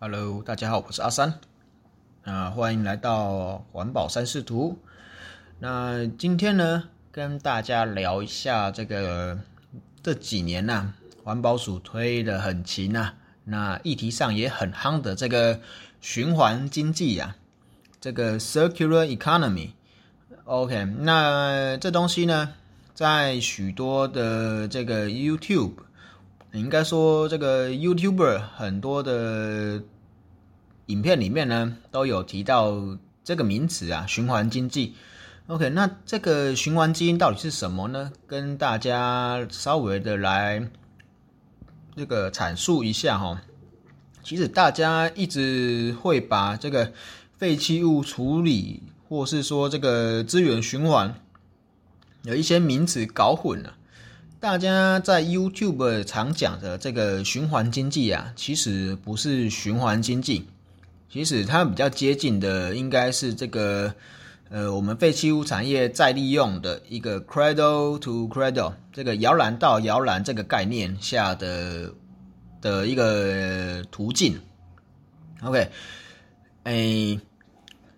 Hello，大家好，我是阿三，啊，欢迎来到环保三视图。那今天呢，跟大家聊一下这个这几年呐，环保署推的很勤呐，那议题上也很夯的这个循环经济呀，这个 circular economy。OK，那这东西呢，在许多的这个 YouTube。应该说，这个 YouTuber 很多的影片里面呢，都有提到这个名词啊，循环经济。OK，那这个循环基因到底是什么呢？跟大家稍微的来这个阐述一下哈。其实大家一直会把这个废弃物处理，或是说这个资源循环，有一些名词搞混了。大家在 YouTube 常讲的这个循环经济啊，其实不是循环经济，其实它比较接近的应该是这个呃，我们废弃物产业再利用的一个 cradle to cradle 这个摇篮到摇篮这个概念下的的一个途径。OK，哎，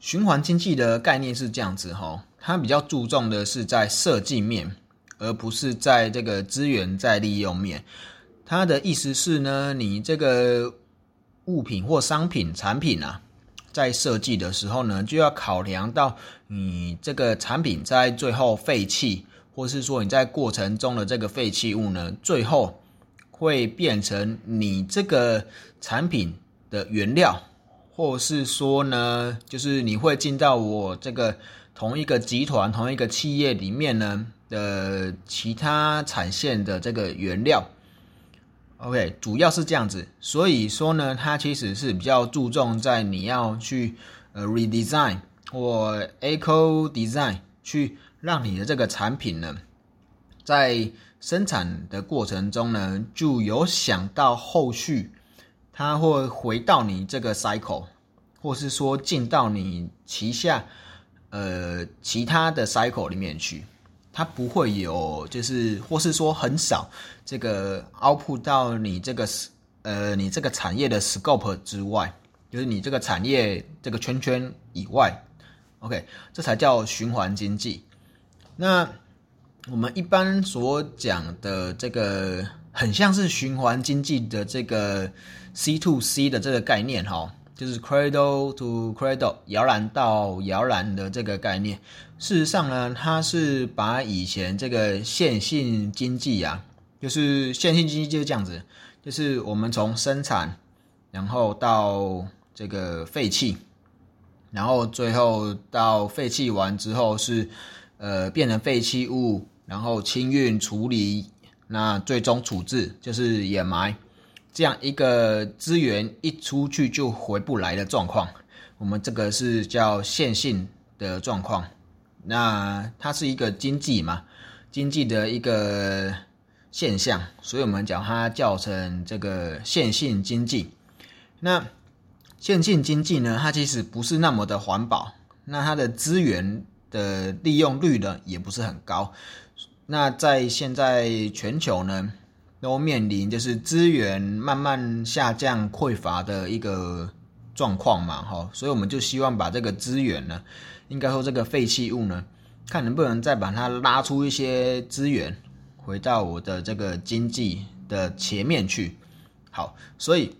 循环经济的概念是这样子哈，它比较注重的是在设计面。而不是在这个资源再利用面，它的意思是呢，你这个物品或商品产品啊，在设计的时候呢，就要考量到你这个产品在最后废弃，或是说你在过程中的这个废弃物呢，最后会变成你这个产品的原料，或是说呢，就是你会进到我这个同一个集团、同一个企业里面呢。的其他产线的这个原料，OK，主要是这样子，所以说呢，它其实是比较注重在你要去呃 redesign 或 eco design 去让你的这个产品呢，在生产的过程中呢，就有想到后续它会回到你这个 cycle，或是说进到你旗下呃其他的 cycle 里面去。它不会有，就是或是说很少这个 output 到你这个呃你这个产业的 scope 之外，就是你这个产业这个圈圈以外，OK，这才叫循环经济。那我们一般所讲的这个很像是循环经济的这个 C to C 的这个概念哈。就是 cradle to cradle 摇篮到摇篮的这个概念，事实上呢，它是把以前这个线性经济啊，就是线性经济就是这样子，就是我们从生产，然后到这个废弃，然后最后到废弃完之后是呃变成废弃物，然后清运处理，那最终处置就是掩埋。这样一个资源一出去就回不来的状况，我们这个是叫线性的状况。那它是一个经济嘛，经济的一个现象，所以我们讲它叫成这个线性经济。那线性经济呢，它其实不是那么的环保，那它的资源的利用率呢也不是很高。那在现在全球呢？都面临就是资源慢慢下降匮乏的一个状况嘛，哈，所以我们就希望把这个资源呢，应该说这个废弃物呢，看能不能再把它拉出一些资源，回到我的这个经济的前面去。好，所以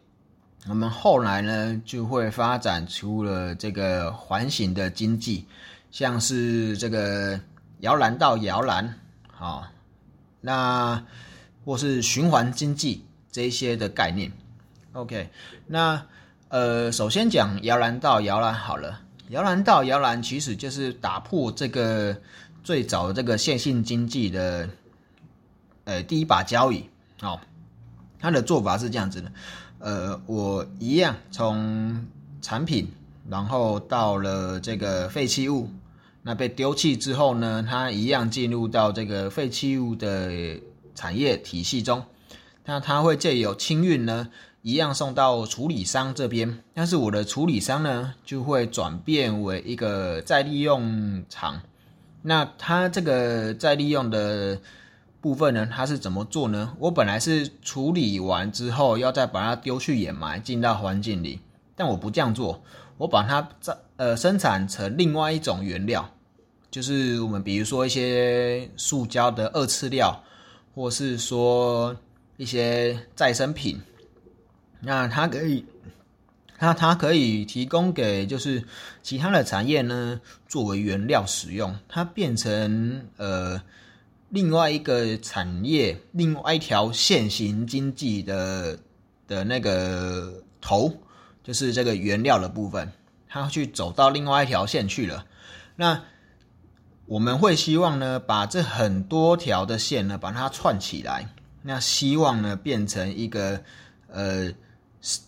我们后来呢就会发展出了这个环形的经济，像是这个摇篮到摇篮，好，那。或是循环经济这些的概念，OK，那呃，首先讲摇篮到摇篮好了，摇篮到摇篮其实就是打破这个最早的这个线性经济的呃第一把交椅哦。它的做法是这样子的，呃，我一样从产品，然后到了这个废弃物，那被丢弃之后呢，它一样进入到这个废弃物的。产业体系中，那它会借由清运呢，一样送到处理商这边，但是我的处理商呢，就会转变为一个再利用厂。那它这个再利用的部分呢，它是怎么做呢？我本来是处理完之后要再把它丢去掩埋，进到环境里，但我不这样做，我把它在呃生产成另外一种原料，就是我们比如说一些塑胶的二次料，或是说一些再生品，那它可以。那它可以提供给就是其他的产业呢，作为原料使用，它变成呃另外一个产业，另外一条现行经济的的那个头，就是这个原料的部分，它去走到另外一条线去了。那我们会希望呢，把这很多条的线呢，把它串起来，那希望呢变成一个呃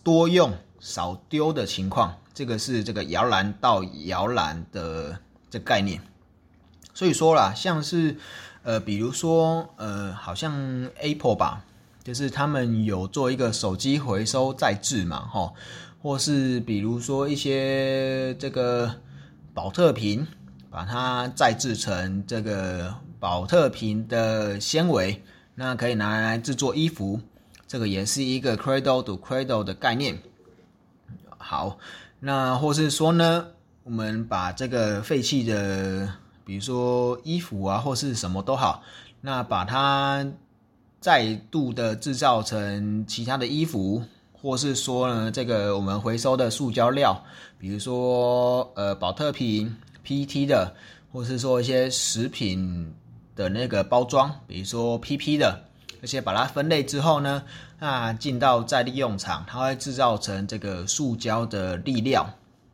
多用。少丢的情况，这个是这个摇篮到摇篮的这概念。所以说啦，像是呃，比如说呃，好像 Apple 吧，就是他们有做一个手机回收再制嘛，哈，或是比如说一些这个保特瓶，把它再制成这个保特瓶的纤维，那可以拿来制作衣服，这个也是一个 cradle to cradle 的概念。好，那或是说呢，我们把这个废弃的，比如说衣服啊，或是什么都好，那把它再度的制造成其他的衣服，或是说呢，这个我们回收的塑胶料，比如说呃保特瓶、PET 的，或是说一些食品的那个包装，比如说 PP 的。而且把它分类之后呢，那进到再利用厂，它会制造成这个塑胶的粒料，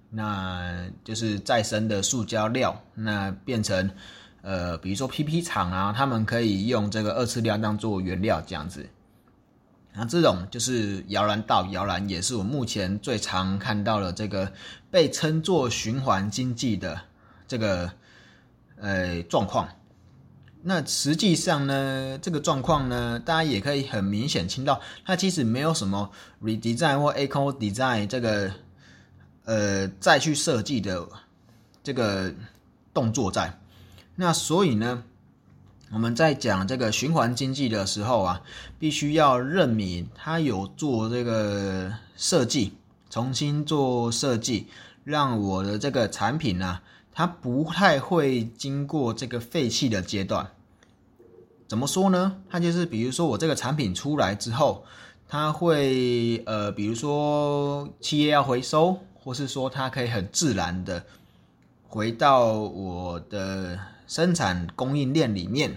那就是再生的塑胶料，那变成呃，比如说 PP 厂啊，他们可以用这个二次料当做原料这样子。那这种就是摇篮到摇篮，也是我目前最常看到的这个被称作循环经济的这个呃状况。那实际上呢，这个状况呢，大家也可以很明显听到，它其实没有什么 redesign 或 eco design 这个呃再去设计的这个动作在。那所以呢，我们在讲这个循环经济的时候啊，必须要认明它有做这个设计，重新做设计，让我的这个产品呢。它不太会经过这个废弃的阶段，怎么说呢？它就是比如说我这个产品出来之后，它会呃，比如说企业要回收，或是说它可以很自然的回到我的生产供应链里面，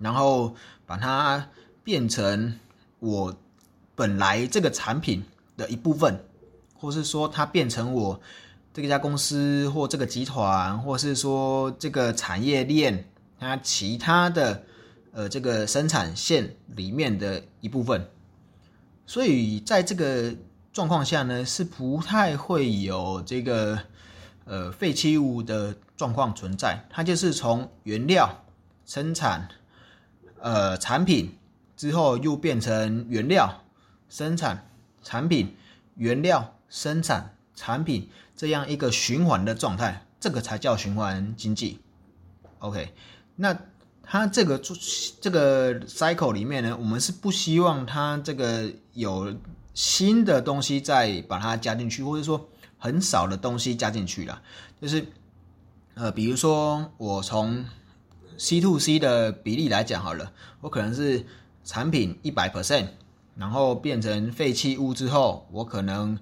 然后把它变成我本来这个产品的一部分，或是说它变成我。这家公司或这个集团，或是说这个产业链，它其他的呃这个生产线里面的一部分，所以在这个状况下呢，是不太会有这个呃废弃物的状况存在。它就是从原料生产呃产品之后，又变成原料生产产品，原料生产产品。这样一个循环的状态，这个才叫循环经济。OK，那它这个这个 cycle 里面呢，我们是不希望它这个有新的东西再把它加进去，或者说很少的东西加进去了。就是呃，比如说我从 C to C 的比例来讲好了，我可能是产品一百 percent，然后变成废弃物之后，我可能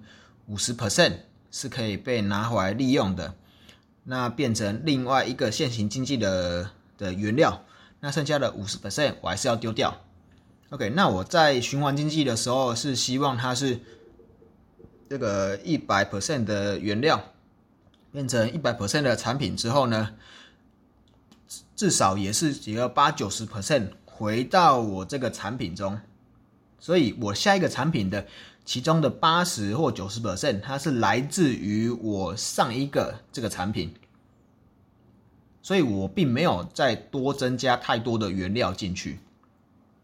五十 percent。是可以被拿回来利用的，那变成另外一个现行经济的的原料，那剩下的五十 percent 我还是要丢掉。OK，那我在循环经济的时候是希望它是这个一百 percent 的原料变成一百 percent 的产品之后呢，至少也是几个八九十 percent 回到我这个产品中，所以我下一个产品的。其中的八十或九十 percent，它是来自于我上一个这个产品，所以我并没有再多增加太多的原料进去。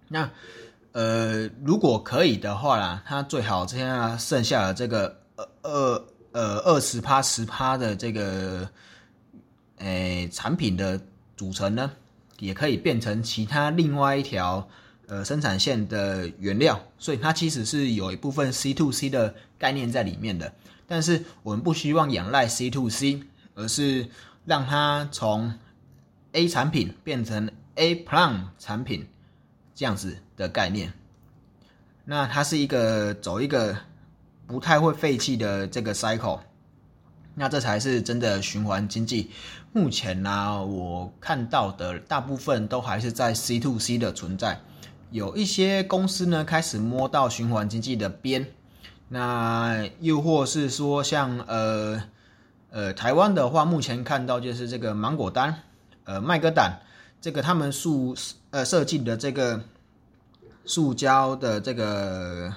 那呃，如果可以的话啦，它最好这样剩下的这个二二呃二十趴十趴的这个诶产品的组成呢，也可以变成其他另外一条呃生产线的原料，所以它其实是有一部分 C to C 的概念在里面的。但是我们不希望仰赖 C to C，而是让它从 A 产品变成 A Plan 产品这样子的概念。那它是一个走一个不太会废弃的这个 cycle。那这才是真的循环经济。目前呢，我看到的大部分都还是在 C to C 的存在。有一些公司呢，开始摸到循环经济的边。那又或是说，像呃呃台湾的话，目前看到就是这个芒果丹、呃麦格胆，这个他们塑呃设计的这个塑胶的这个。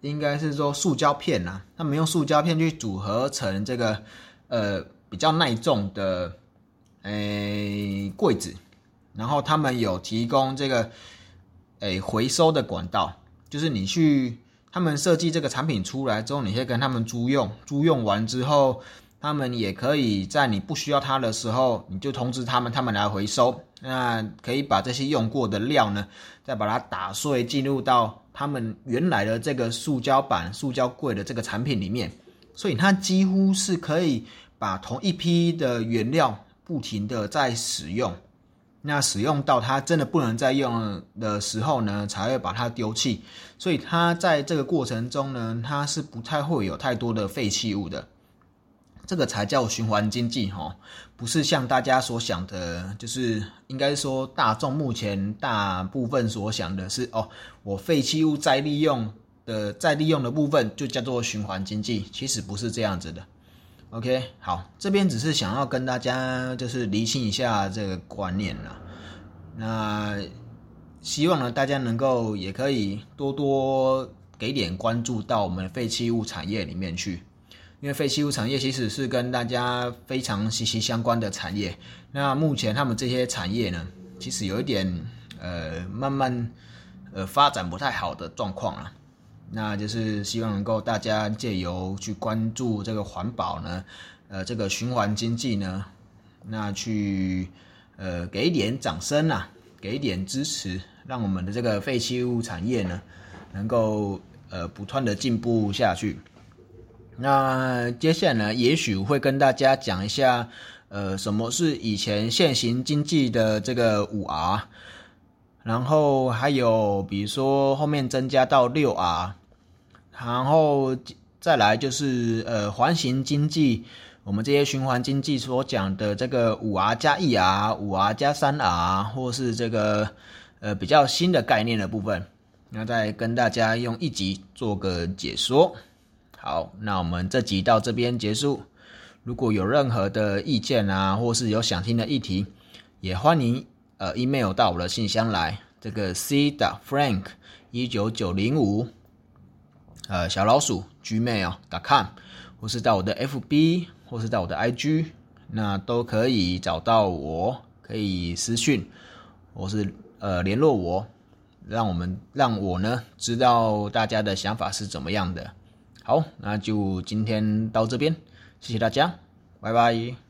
应该是说塑胶片呐，他们用塑胶片去组合成这个呃比较耐重的诶柜子，然后他们有提供这个诶回收的管道，就是你去他们设计这个产品出来之后，你可以跟他们租用，租用完之后，他们也可以在你不需要它的时候，你就通知他们，他们来回收。那可以把这些用过的料呢，再把它打碎，进入到。他们原来的这个塑胶板、塑胶柜的这个产品里面，所以它几乎是可以把同一批的原料不停的在使用。那使用到它真的不能再用的时候呢，才会把它丢弃。所以它在这个过程中呢，它是不太会有太多的废弃物的。这个才叫循环经济哈，不是像大家所想的，就是应该说大众目前大部分所想的是哦，我废弃物再利用的再利用的部分就叫做循环经济，其实不是这样子的。OK，好，这边只是想要跟大家就是厘清一下这个观念啦。那希望呢大家能够也可以多多给点关注到我们废弃物产业里面去。因为废弃物产业其实是跟大家非常息息相关的产业。那目前他们这些产业呢，其实有一点呃慢慢呃发展不太好的状况啊。那就是希望能够大家借由去关注这个环保呢，呃这个循环经济呢，那去呃给点掌声啊，给点支持，让我们的这个废弃物产业呢，能够呃不断的进步下去。那接下来，也许会跟大家讲一下，呃，什么是以前现行经济的这个五 R，然后还有比如说后面增加到六 R，然后再来就是呃环形经济，我们这些循环经济所讲的这个五 R 加一 R，五 R 加三 R，或是这个呃比较新的概念的部分，那再跟大家用一集做个解说。好，那我们这集到这边结束。如果有任何的意见啊，或是有想听的议题，也欢迎呃 email 到我的信箱来，这个 c 的 frank 一九九零五呃小老鼠 gmail.com，或是到我的 FB，或是到我的 IG，那都可以找到我，可以私讯或是呃联络我，让我们让我呢知道大家的想法是怎么样的。好，那就今天到这边，谢谢大家，拜拜。